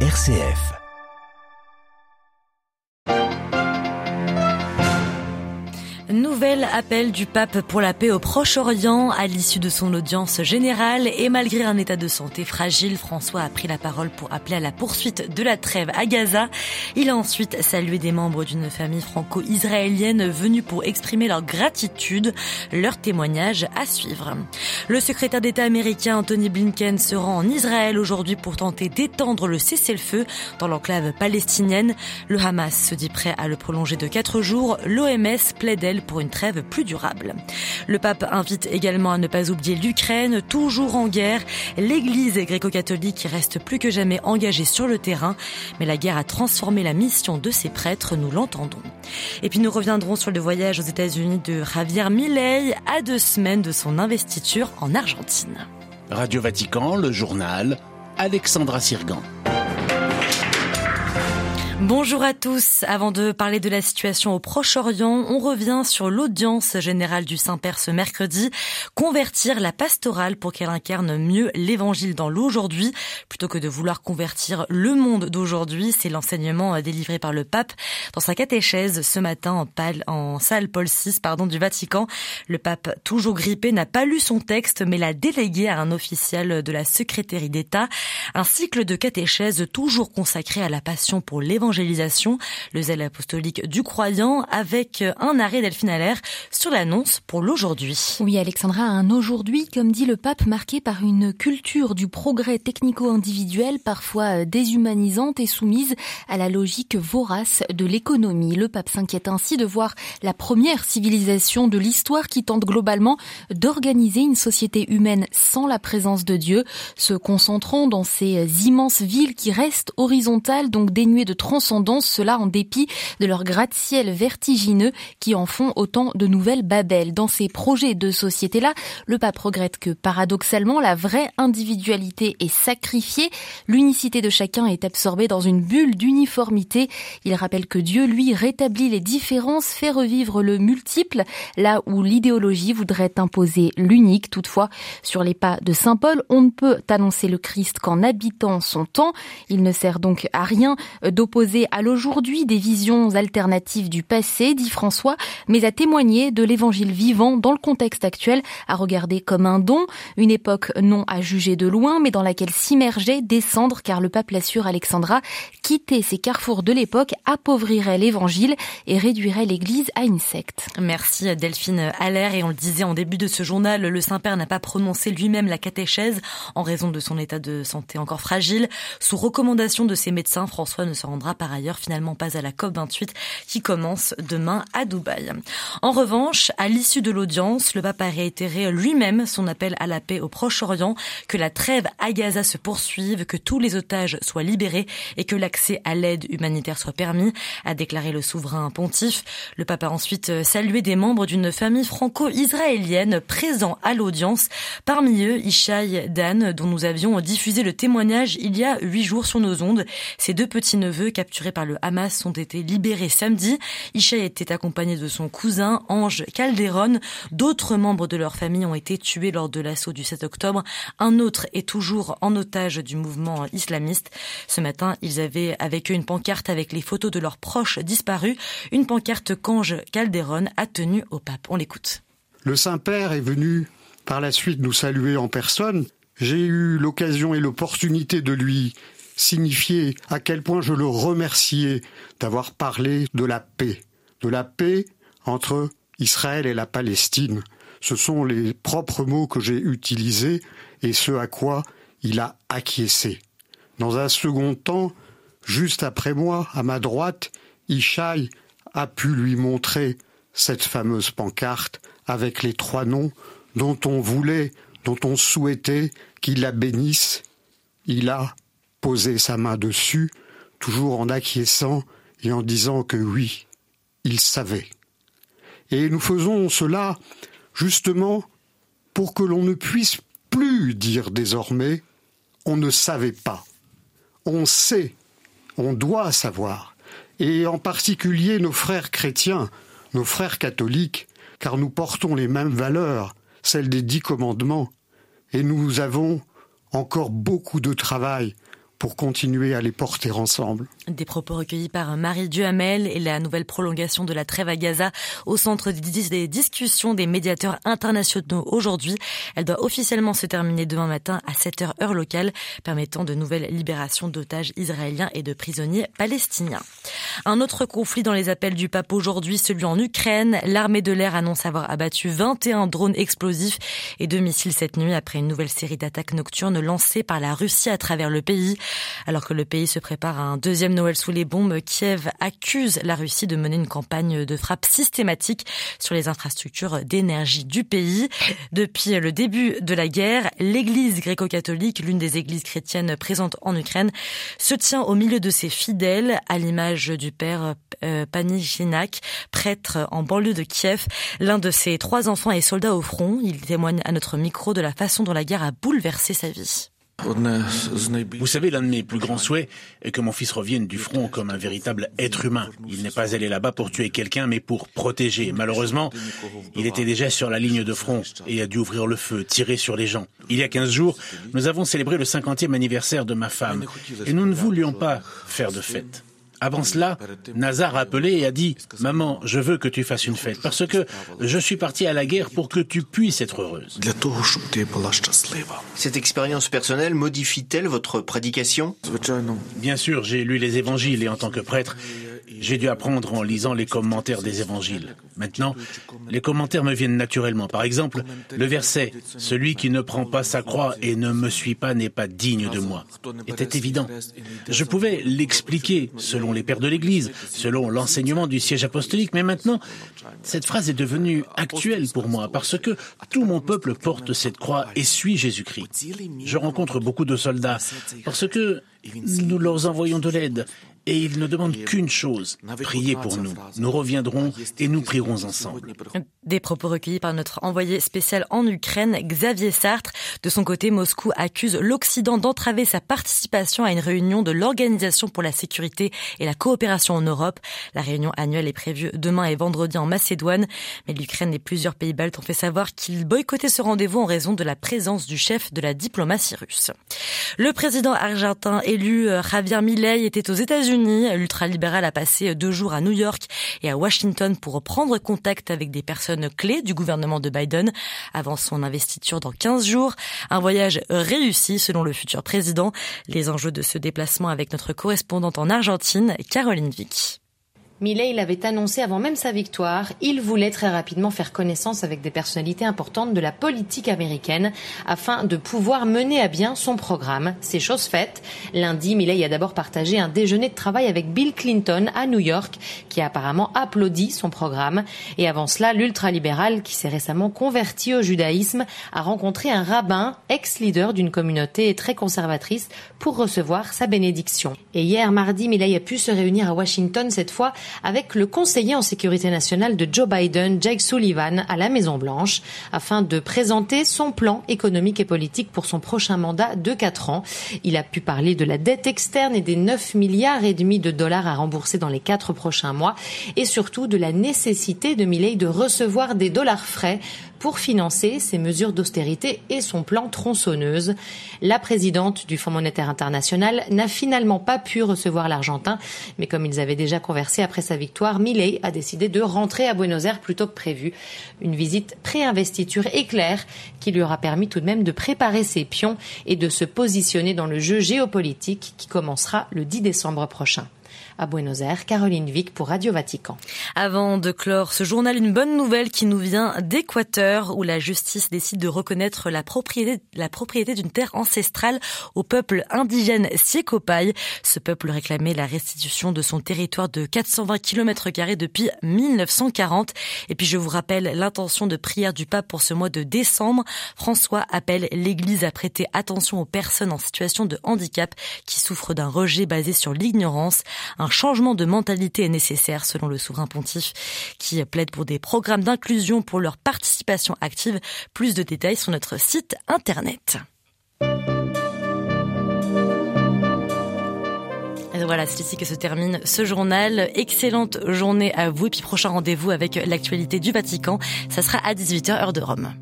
RCF. Appel du pape pour la paix au Proche-Orient à l'issue de son audience générale et malgré un état de santé fragile, François a pris la parole pour appeler à la poursuite de la trêve à Gaza. Il a ensuite salué des membres d'une famille franco-israélienne venus pour exprimer leur gratitude, leur témoignage à suivre. Le secrétaire d'État américain Anthony Blinken se rend en Israël aujourd'hui pour tenter d'étendre le cessez-le-feu dans l'enclave palestinienne. Le Hamas se dit prêt à le prolonger de quatre jours. L'OMS plaide elle pour une trêve plus durable. Le pape invite également à ne pas oublier l'Ukraine, toujours en guerre. L'église gréco-catholique reste plus que jamais engagée sur le terrain, mais la guerre a transformé la mission de ses prêtres, nous l'entendons. Et puis nous reviendrons sur le voyage aux États-Unis de Javier Milei à deux semaines de son investiture en Argentine. Radio Vatican, le journal, Alexandra Sirgan. Bonjour à tous. Avant de parler de la situation au Proche-Orient, on revient sur l'audience générale du Saint-Père ce mercredi. Convertir la pastorale pour qu'elle incarne mieux l'évangile dans l'aujourd'hui, plutôt que de vouloir convertir le monde d'aujourd'hui. C'est l'enseignement délivré par le pape dans sa catéchèse ce matin en, en salle Paul VI pardon, du Vatican. Le pape, toujours grippé, n'a pas lu son texte, mais l'a délégué à un officiel de la secrétaire d'État. Un cycle de catéchèse toujours consacré à la passion pour l'évangile évangélisation, le zèle apostolique du croyant, avec un arrêt Delphine Allaire sur l'annonce pour l'aujourd'hui. Oui, Alexandra, un aujourd'hui, comme dit le pape, marqué par une culture du progrès technico-individuel, parfois déshumanisante et soumise à la logique vorace de l'économie. Le pape s'inquiète ainsi de voir la première civilisation de l'histoire qui tente globalement d'organiser une société humaine sans la présence de Dieu, se concentrant dans ces immenses villes qui restent horizontales, donc dénuées de transformation cela en dépit de leur gratte-ciel vertigineux qui en font autant de nouvelles babelles. Dans ces projets de société-là, le pape regrette que paradoxalement, la vraie individualité est sacrifiée, l'unicité de chacun est absorbée dans une bulle d'uniformité. Il rappelle que Dieu, lui, rétablit les différences, fait revivre le multiple, là où l'idéologie voudrait imposer l'unique. Toutefois, sur les pas de Saint Paul, on ne peut annoncer le Christ qu'en habitant son temps. Il ne sert donc à rien d'opposer à l'aujourd'hui des visions alternatives du passé, dit François, mais à témoigner de l'évangile vivant dans le contexte actuel, à regarder comme un don, une époque non à juger de loin, mais dans laquelle s'immerger, descendre, car le pape l'assure Alexandra, quitter ces carrefours de l'époque appauvrirait l'évangile et réduirait l'église à une secte. Merci Delphine Allaire, et on le disait en début de ce journal, le Saint-Père n'a pas prononcé lui-même la catéchèse en raison de son état de santé encore fragile. Sous recommandation de ses médecins, François ne se rendra par ailleurs finalement pas à la COP28 qui commence demain à Dubaï. En revanche, à l'issue de l'audience, le pape a réitéré lui-même son appel à la paix au Proche-Orient, que la trêve à Gaza se poursuive, que tous les otages soient libérés et que l'accès à l'aide humanitaire soit permis, a déclaré le souverain pontife. Le pape a ensuite salué des membres d'une famille franco-israélienne présents à l'audience. Parmi eux, Ishaï Dan, dont nous avions diffusé le témoignage il y a huit jours sur nos ondes. Ses deux petits-neveux capturés par le Hamas ont été libérés samedi. Ishaï était accompagné de son cousin Ange Calderon. D'autres membres de leur famille ont été tués lors de l'assaut du 7 octobre. Un autre est toujours en otage du mouvement islamiste. Ce matin, ils avaient avec eux une pancarte avec les photos de leurs proches disparus. Une pancarte qu'Ange Calderon a tenue au pape. On l'écoute. Le Saint-Père est venu par la suite nous saluer en personne. J'ai eu l'occasion et l'opportunité de lui signifier à quel point je le remerciais d'avoir parlé de la paix, de la paix entre Israël et la Palestine. Ce sont les propres mots que j'ai utilisés et ce à quoi il a acquiescé. Dans un second temps, juste après moi, à ma droite, Ishaï a pu lui montrer cette fameuse pancarte avec les trois noms dont on voulait, dont on souhaitait qu'il la bénisse. Il a poser sa main dessus, toujours en acquiesçant et en disant que oui, il savait. Et nous faisons cela justement pour que l'on ne puisse plus dire désormais on ne savait pas. On sait, on doit savoir. Et en particulier nos frères chrétiens, nos frères catholiques, car nous portons les mêmes valeurs, celles des dix commandements, et nous avons encore beaucoup de travail pour continuer à les porter ensemble. Des propos recueillis par Marie Duhamel et la nouvelle prolongation de la trêve à Gaza au centre des discussions des médiateurs internationaux aujourd'hui. Elle doit officiellement se terminer demain matin à 7h heure locale, permettant de nouvelles libérations d'otages israéliens et de prisonniers palestiniens. Un autre conflit dans les appels du pape aujourd'hui, celui en Ukraine. L'armée de l'air annonce avoir abattu 21 drones explosifs et deux missiles cette nuit après une nouvelle série d'attaques nocturnes lancées par la Russie à travers le pays. Alors que le pays se prépare à un deuxième Noël sous les bombes, Kiev accuse la Russie de mener une campagne de frappe systématique sur les infrastructures d'énergie du pays. Depuis le début de la guerre, l'église gréco-catholique, l'une des églises chrétiennes présentes en Ukraine, se tient au milieu de ses fidèles, à l'image du père euh, Panichinak, prêtre en banlieue de Kiev. L'un de ses trois enfants est soldat au front. Il témoigne à notre micro de la façon dont la guerre a bouleversé sa vie. Vous savez, l'un de mes plus grands souhaits est que mon fils revienne du front comme un véritable être humain. Il n'est pas allé là-bas pour tuer quelqu'un, mais pour protéger. Malheureusement, il était déjà sur la ligne de front et a dû ouvrir le feu, tirer sur les gens. Il y a 15 jours, nous avons célébré le 50e anniversaire de ma femme et nous ne voulions pas faire de fête. Avant cela, Nazar a appelé et a dit ⁇ Maman, je veux que tu fasses une fête, parce que je suis parti à la guerre pour que tu puisses être heureuse. ⁇ Cette expérience personnelle modifie-t-elle votre prédication? Bien sûr, j'ai lu les évangiles et en tant que prêtre, j'ai dû apprendre en lisant les commentaires des évangiles. Maintenant, les commentaires me viennent naturellement. Par exemple, le verset ⁇ Celui qui ne prend pas sa croix et ne me suit pas n'est pas digne de moi ⁇ était évident. Je pouvais l'expliquer selon les pères de l'Église, selon l'enseignement du siège apostolique, mais maintenant, cette phrase est devenue actuelle pour moi parce que tout mon peuple porte cette croix et suit Jésus-Christ. Je rencontre beaucoup de soldats parce que nous leur envoyons de l'aide et ils ne demandent qu'une chose, priez pour nous. Nous reviendrons et nous prierons ensemble. Des propos recueillis par notre envoyé spécial en Ukraine, Xavier Sartre. De son côté, Moscou accuse l'Occident d'entraver sa participation à une réunion de l'Organisation pour la sécurité et la coopération en Europe. La réunion annuelle est prévue demain et vendredi en Macédoine, mais l'Ukraine et plusieurs pays baltes ont fait savoir qu'ils boycottaient ce rendez-vous en raison de la présence du chef de la diplomatie russe. Le président argentin élu euh, Javier Milei était aux États-Unis L'ultralibéral a passé deux jours à New York et à Washington pour prendre contact avec des personnes clés du gouvernement de Biden avant son investiture dans 15 jours. Un voyage réussi selon le futur président. Les enjeux de ce déplacement avec notre correspondante en Argentine, Caroline Vick. Millet l'avait annoncé avant même sa victoire. Il voulait très rapidement faire connaissance avec des personnalités importantes de la politique américaine afin de pouvoir mener à bien son programme. C'est chose faite. Lundi, Millet a d'abord partagé un déjeuner de travail avec Bill Clinton à New York, qui a apparemment applaudi son programme. Et avant cela, l'ultralibéral, qui s'est récemment converti au judaïsme, a rencontré un rabbin, ex-leader d'une communauté très conservatrice, pour recevoir sa bénédiction. Et hier, mardi, Millet a pu se réunir à Washington cette fois avec le conseiller en sécurité nationale de Joe Biden, Jake Sullivan, à la Maison Blanche, afin de présenter son plan économique et politique pour son prochain mandat de quatre ans. Il a pu parler de la dette externe et des 9 milliards et demi de dollars à rembourser dans les quatre prochains mois, et surtout de la nécessité de Milley de recevoir des dollars frais pour financer ses mesures d'austérité et son plan tronçonneuse. La présidente du Fonds monétaire international n'a finalement pas pu recevoir l'Argentin, mais comme ils avaient déjà conversé après sa victoire, Millet a décidé de rentrer à Buenos Aires plus tôt que prévu. Une visite pré-investiture éclair qui lui aura permis tout de même de préparer ses pions et de se positionner dans le jeu géopolitique qui commencera le 10 décembre prochain à Buenos Aires. Caroline Vic pour Radio Vatican. Avant de clore ce journal, une bonne nouvelle qui nous vient d'Équateur où la justice décide de reconnaître la propriété, la propriété d'une terre ancestrale au peuple indigène Siekopay. Ce peuple réclamait la restitution de son territoire de 420 km depuis 1940. Et puis je vous rappelle l'intention de prière du pape pour ce mois de décembre. François appelle l'Église à prêter attention aux personnes en situation de handicap qui souffrent d'un rejet basé sur l'ignorance. Un changement de mentalité est nécessaire selon le souverain pontife qui plaide pour des programmes d'inclusion pour leur participation active. Plus de détails sur notre site internet. Et voilà, c'est ici que se termine ce journal. Excellente journée à vous et puis prochain rendez-vous avec l'actualité du Vatican. Ça sera à 18h heure de Rome.